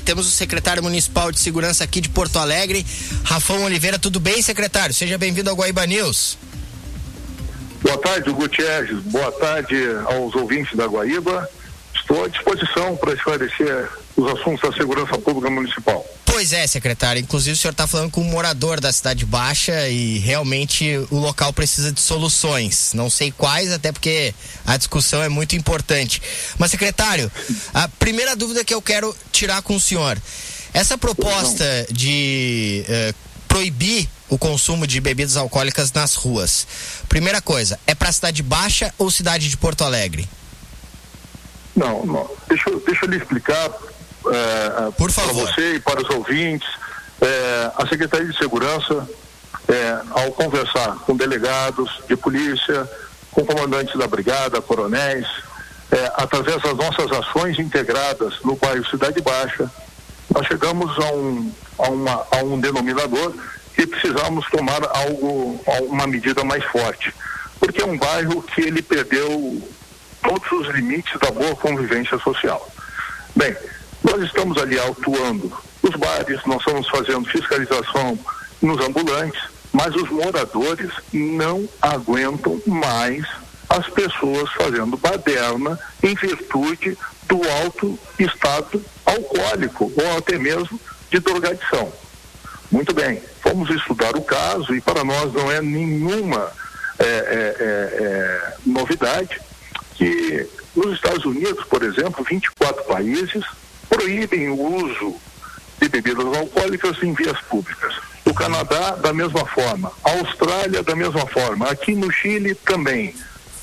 temos o secretário municipal de segurança aqui de Porto Alegre, Rafão Oliveira. Tudo bem, secretário? Seja bem-vindo ao Guaíba News. Boa tarde, Gutierrez. Boa tarde aos ouvintes da Guaíba. Estou à disposição para esclarecer os assuntos da segurança pública municipal. Pois é, secretário. Inclusive, o senhor está falando com um morador da Cidade Baixa e realmente o local precisa de soluções. Não sei quais, até porque a discussão é muito importante. Mas, secretário, a primeira dúvida que eu quero tirar com o senhor: essa proposta de uh, proibir o consumo de bebidas alcoólicas nas ruas. Primeira coisa, é para Cidade Baixa ou cidade de Porto Alegre? Não, não. Deixa, deixa eu lhe explicar é, Por favor. para você e para os ouvintes. É, a Secretaria de Segurança, é, ao conversar com delegados de polícia, com comandantes da brigada, coronéis, é, através das nossas ações integradas no bairro Cidade Baixa, nós chegamos a um, a uma, a um denominador que precisamos tomar algo, uma medida mais forte. Porque é um bairro que ele perdeu todos os limites da boa convivência social. Bem, nós estamos ali atuando nos bares, nós estamos fazendo fiscalização nos ambulantes, mas os moradores não aguentam mais as pessoas fazendo baderna em virtude do alto estado alcoólico ou até mesmo de drogadição. Muito bem, fomos estudar o caso e para nós não é nenhuma é, é, é novidade que nos Estados Unidos, por exemplo, 24 países proíbem o uso de bebidas alcoólicas em vias públicas. O Canadá, da mesma forma. A Austrália, da mesma forma. Aqui no Chile, também.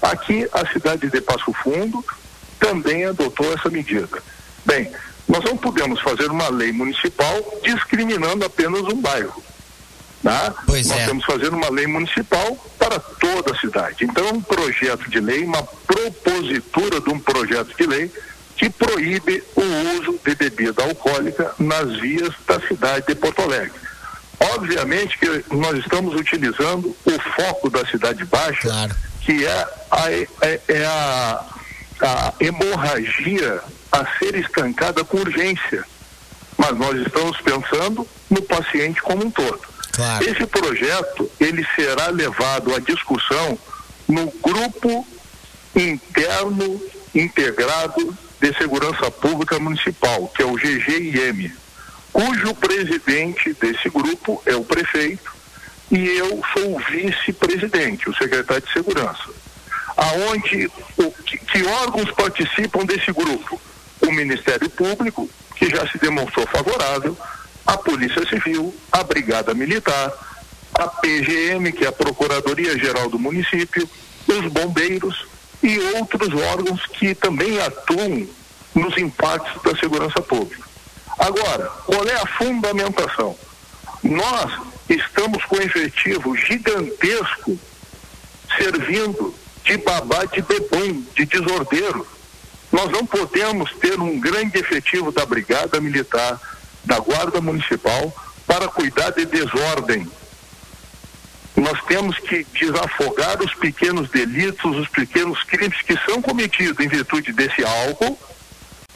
Aqui, a cidade de Passo Fundo também adotou essa medida. Bem, nós não podemos fazer uma lei municipal discriminando apenas um bairro. Tá? Pois Nós é. temos que fazer uma lei municipal para toda a cidade. Então, é um projeto de lei, uma propositura de um projeto de lei que proíbe o uso de bebida alcoólica nas vias da cidade de Porto Alegre. Obviamente que nós estamos utilizando o foco da Cidade Baixa, Claro. que é a, é, é a, a hemorragia a ser estancada com urgência. Mas nós estamos pensando no paciente como um todo. Claro. Esse projeto ele será levado à discussão no grupo interno integrado de segurança pública municipal, que é o GGIM, cujo presidente desse grupo é o prefeito e eu sou o vice-presidente, o secretário de segurança. Aonde o, que, que órgãos participam desse grupo? O Ministério Público, que já se demonstrou favorável, a Polícia Civil, a Brigada Militar, a PGM, que é a Procuradoria Geral do Município, os bombeiros e outros órgãos que também atuam nos impactos da segurança pública. Agora, qual é a fundamentação? Nós estamos com um efetivo gigantesco servindo de babá de bebum, de desordeiro. Nós não podemos ter um grande efetivo da Brigada Militar, da Guarda Municipal, para cuidar de desordem. Nós temos que desafogar os pequenos delitos, os pequenos crimes que são cometidos em virtude desse álcool,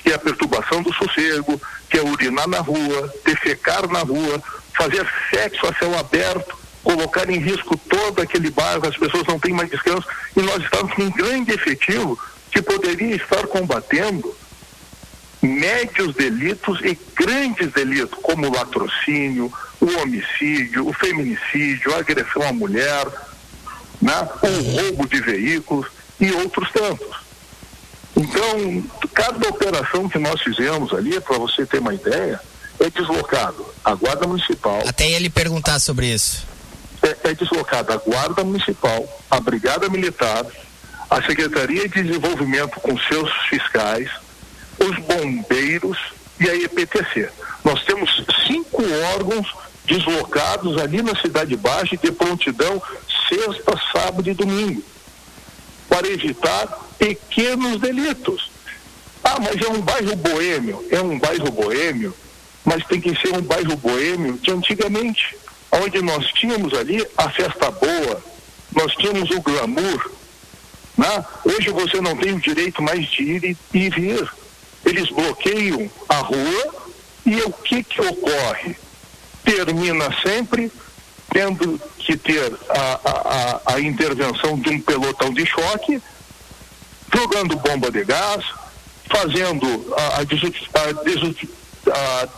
que é a perturbação do sossego, que é urinar na rua, defecar na rua, fazer sexo a céu aberto, colocar em risco todo aquele bairro, as pessoas não têm mais descanso, e nós estamos com um grande efetivo que poderia estar combatendo médios delitos e grandes delitos, como o latrocínio, o homicídio, o feminicídio, a agressão à mulher, né? o roubo de veículos e outros tantos. Então, cada operação que nós fizemos ali, para você ter uma ideia, é deslocado a Guarda Municipal, Até lhe perguntar sobre isso. é, é deslocada a Guarda Municipal, a Brigada Militar, a Secretaria de Desenvolvimento com seus fiscais, os bombeiros e a EPTC. Nós temos cinco órgãos deslocados ali na Cidade Baixa de prontidão sexta, sábado e domingo para evitar pequenos delitos. Ah, mas é um bairro boêmio. É um bairro boêmio, mas tem que ser um bairro boêmio de antigamente, onde nós tínhamos ali a festa boa, nós tínhamos o glamour. Né? Hoje você não tem o direito mais de ir e, vir. Eles bloqueiam a rua E o que que ocorre? Termina sempre tendo que ter a, a, a, intervenção de um pelotão de choque, jogando bomba de gás, fazendo a, a, a, a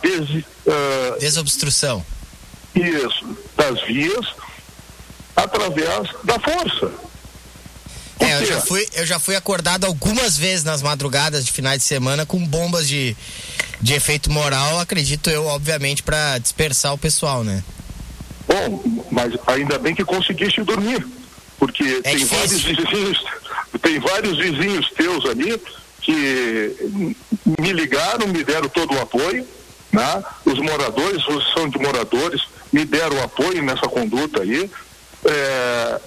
des, uh, desobstrução. Isso, das vias, através da força. É, eu já, fui, eu já fui acordado algumas vezes nas madrugadas de finais de semana com bombas de, de efeito moral, acredito eu, obviamente, para dispersar o pessoal, né? Bom, mas ainda bem que conseguiste dormir, porque é tem vários vizinhos, tem vários vizinhos teus ali que me ligaram, me deram todo o apoio, né? Os moradores, são de moradores, me deram apoio nessa conduta aí. É,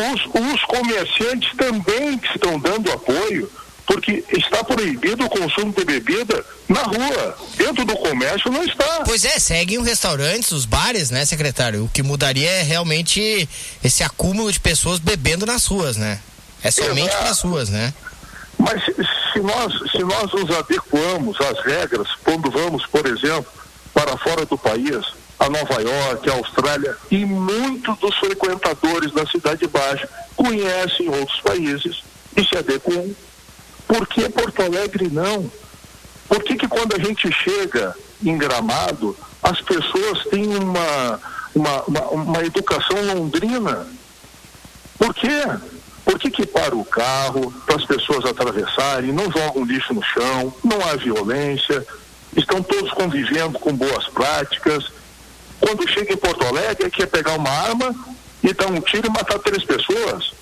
os, os comerciantes também estão dando apoio, porque está proibido o consumo de bebida na rua. Dentro do comércio não está. Pois é, seguem os restaurantes, os bares, né, secretário? O que mudaria é realmente esse acúmulo de pessoas bebendo nas ruas, né? É somente para as ruas, né? Mas se nós, se nós nos adequamos às regras, quando vamos, por exemplo, para fora do país, a Nova York, a Austrália, e muitos dos frequentadores da Cidade Baixa conhecem outros países e se adequam. Por que Porto Alegre não? Por que, que quando a gente chega em Gramado, as pessoas têm uma, uma, uma, uma educação londrina? Por quê? Por que, que para o carro, para as pessoas atravessarem, não jogam lixo no chão, não há violência, estão todos convivendo com boas práticas, quando chega em Porto Alegre, quer pegar uma arma e dar um tiro e matar três pessoas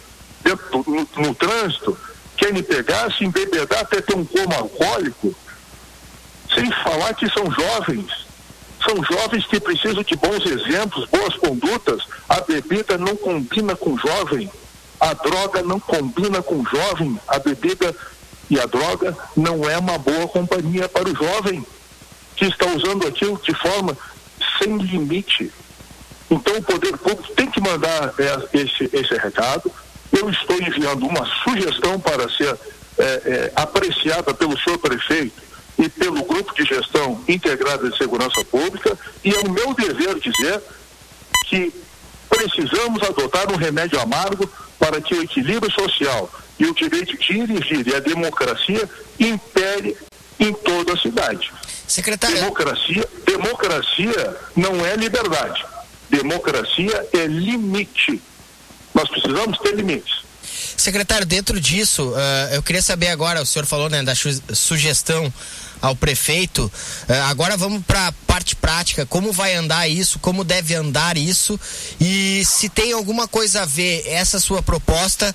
dentro, no, no trânsito, quer me pegar, se embebedar até ter um coma alcoólico, sem falar que são jovens. São jovens que precisam de bons exemplos, boas condutas. A bebida não combina com jovem. A droga não combina com jovem. A bebida e a droga não é uma boa companhia para o jovem que está usando aquilo de forma sem limite. Então o poder público tem que mandar é, esse, esse recado. Eu estou enviando uma sugestão para ser é, é, apreciada pelo senhor prefeito e pelo grupo de gestão integrada de segurança pública, e é o meu dever dizer que precisamos adotar um remédio amargo para que o equilíbrio social e o direito de ir vir e a democracia impere em toda a cidade. Secretário. Democracia, democracia não é liberdade. Democracia é limite. Nós precisamos ter limites. Secretário, dentro disso, uh, eu queria saber agora, o senhor falou né, da sugestão ao prefeito. Uh, agora vamos para a parte prática. Como vai andar isso? Como deve andar isso? E se tem alguma coisa a ver essa sua proposta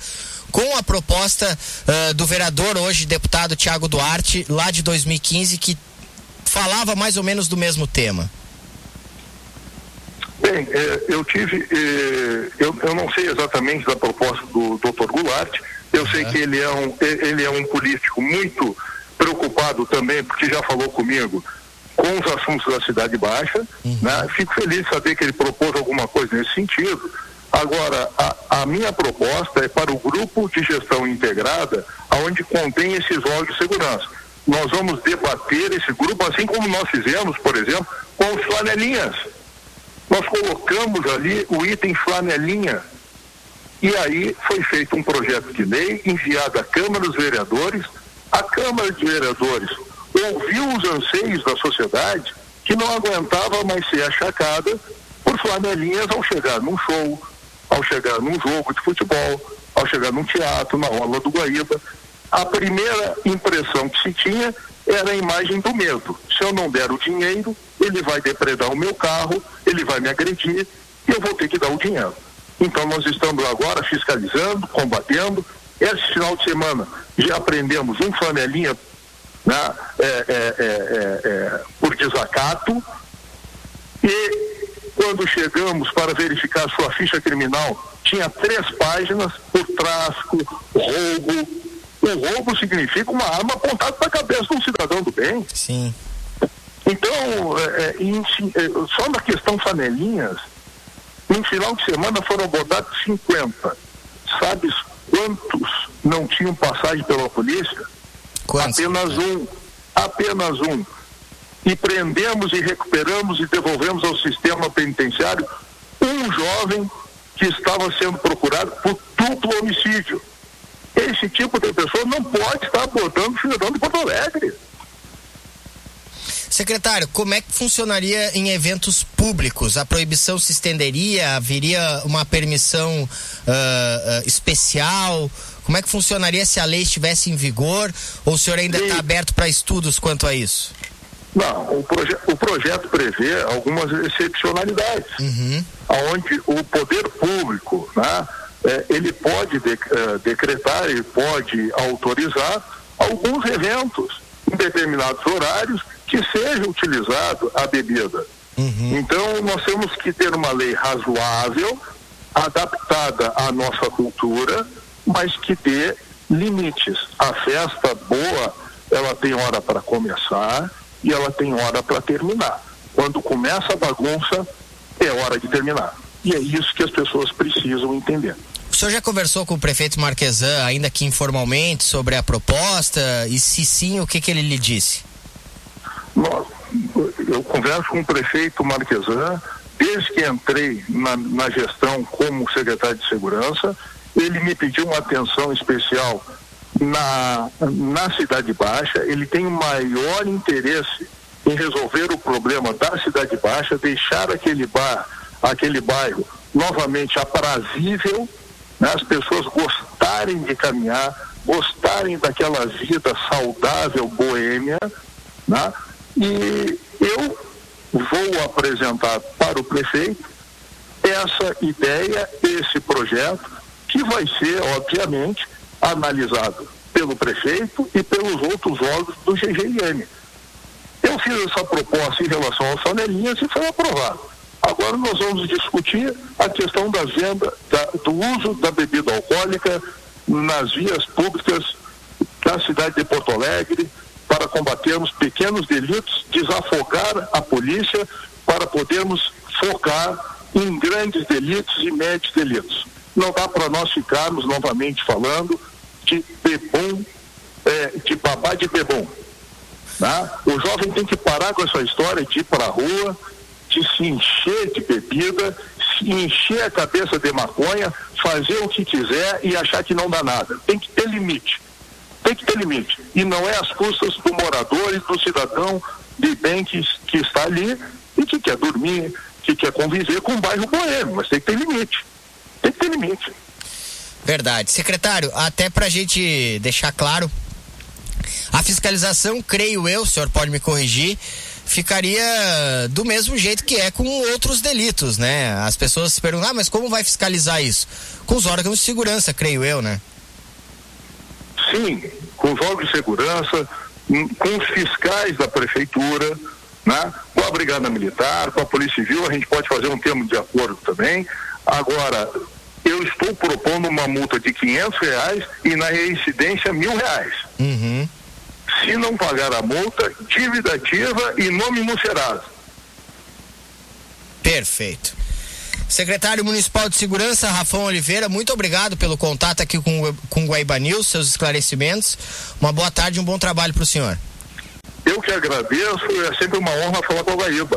com a proposta uh, do vereador hoje, deputado Tiago Duarte, lá de 2015, que falava mais ou menos do mesmo tema? Bem, é, eu tive, é, eu, eu não sei exatamente da proposta do Dr. Goulart, eu sei que ele é, um, ele é um político muito preocupado também, porque já falou comigo com os assuntos da Cidade Baixa, uhum. né? Fico feliz de saber que ele propôs alguma coisa nesse sentido. Agora, a, a, minha proposta é para o grupo de gestão integrada, onde contém esses órgãos de segurança nós vamos debater esse grupo, assim como nós fizemos, por exemplo, com os flanelinhas. Nós colocamos ali o item flanelinha. E aí foi feito um projeto de lei enviado à Câmara dos Vereadores. A Câmara de Vereadores ouviu os anseios da sociedade que não aguentava mais ser achacada por flanelinhas ao chegar num show, ao chegar num jogo de futebol, ao chegar num teatro, na aula do Guaíba a primeira impressão que se tinha era a imagem do medo. Se eu não der o dinheiro, ele vai depredar o meu carro, ele vai me agredir e eu vou ter que dar o dinheiro. Então nós estamos agora fiscalizando, combatendo. Esse final de semana já aprendemos um flanelinha né, é, é, é, é, é por desacato e quando chegamos para verificar sua ficha criminal, tinha três páginas por tráfico, roubo, o roubo significa uma arma apontada para a cabeça de um cidadão do bem. Sim. Então, é, é em, é, só na questão flanelinhas, no final de semana foram abordados 50. Sabes quantos não tinham passagem pela polícia? Quantos? Apenas um. Apenas um. e prendemos e recuperamos e devolvemos ao sistema penitenciário um jovem que estava sendo procurado por duplo homicídio. Esse tipo de pessoa não pode estar abordando o cidadão de Porto Alegre. Secretário, como é que funcionaria em eventos públicos? A proibição se estenderia? Haveria uma permissão uh, uh, especial? Como é que funcionaria se a lei estivesse em vigor? Ou o senhor ainda está aberto para estudos quanto a isso? Não, o, proje o projeto prevê algumas excepcionalidades, uhum. onde o poder público, né, é, ele pode de, uh, decretar, ele pode autorizar alguns eventos em determinados horários que seja utilizado a bebida. Uhum. Então, nós temos que ter uma lei razoável, adaptada à nossa cultura, mas que dê limites. A festa boa, ela tem hora para começar e ela tem hora para terminar. Quando começa a bagunça, é hora de terminar. E é isso que as pessoas precisam entender. Senhor já conversou com o prefeito Marquesan, ainda que informalmente, sobre a proposta? E se sim, o que, que ele lhe disse? Eu converso com o prefeito Marquesan, desde que entrei na, na gestão como secretário de segurança, ele me pediu uma atenção especial na, na Cidade Baixa, ele tem o maior interesse em resolver o problema da Cidade Baixa, deixar aquele bar, aquele bairro novamente aprazível, né? as pessoas gostarem de caminhar, gostarem daquela vida saudável, boêmia, né? E eu vou apresentar para o prefeito essa ideia, esse projeto, que vai ser, obviamente, analisado pelo prefeito e pelos outros órgãos do GGIM. Eu fiz essa proposta em relação aos flanelinhas e foi aprovado. Agora nós vamos discutir a questão da venda, da, do uso da bebida alcoólica nas vias públicas da cidade de Porto Alegre, para combatermos pequenos delitos, desafogar a polícia para podermos focar em grandes delitos e médios delitos. Não dá para nós ficarmos novamente falando de bebom, é, de babá de bebom. Tá? O jovem tem que parar com essa história de ir para a rua, de se encher de bebida, se encher a cabeça de maconha, fazer o que quiser e achar que não dá nada. Tem que ter limite tem que ter limite. E não é às custas do morador e do cidadão de bem que, que está ali e que quer dormir, que quer conviver com o bairro boêmio, mas tem que ter limite. Tem que ter limite. Verdade. Secretário, até para a gente deixar claro, a fiscalização, creio eu, o senhor pode me corrigir, ficaria do mesmo jeito que é com outros delitos, né? As pessoas se perguntam, ah, mas como vai fiscalizar isso? Com os órgãos de segurança, creio eu, né? sim, com os órgãos de segurança, hum, com os fiscais da prefeitura, né? com a Brigada Militar, com a Polícia Civil, a gente pode fazer um termo de acordo também. Agora, eu estou propondo uma multa de 500 reais e na reincidência mil reais. Uhum. Se não pagar a multa, dívida ativa e nome inucerado. Perfeito. Secretário Municipal de Segurança, Rafão Oliveira, muito obrigado pelo contato aqui com, com o Guaíba News, seus esclarecimentos. Uma boa tarde e um bom trabalho para o senhor. Eu que agradeço, é sempre uma honra falar com o Guaíba.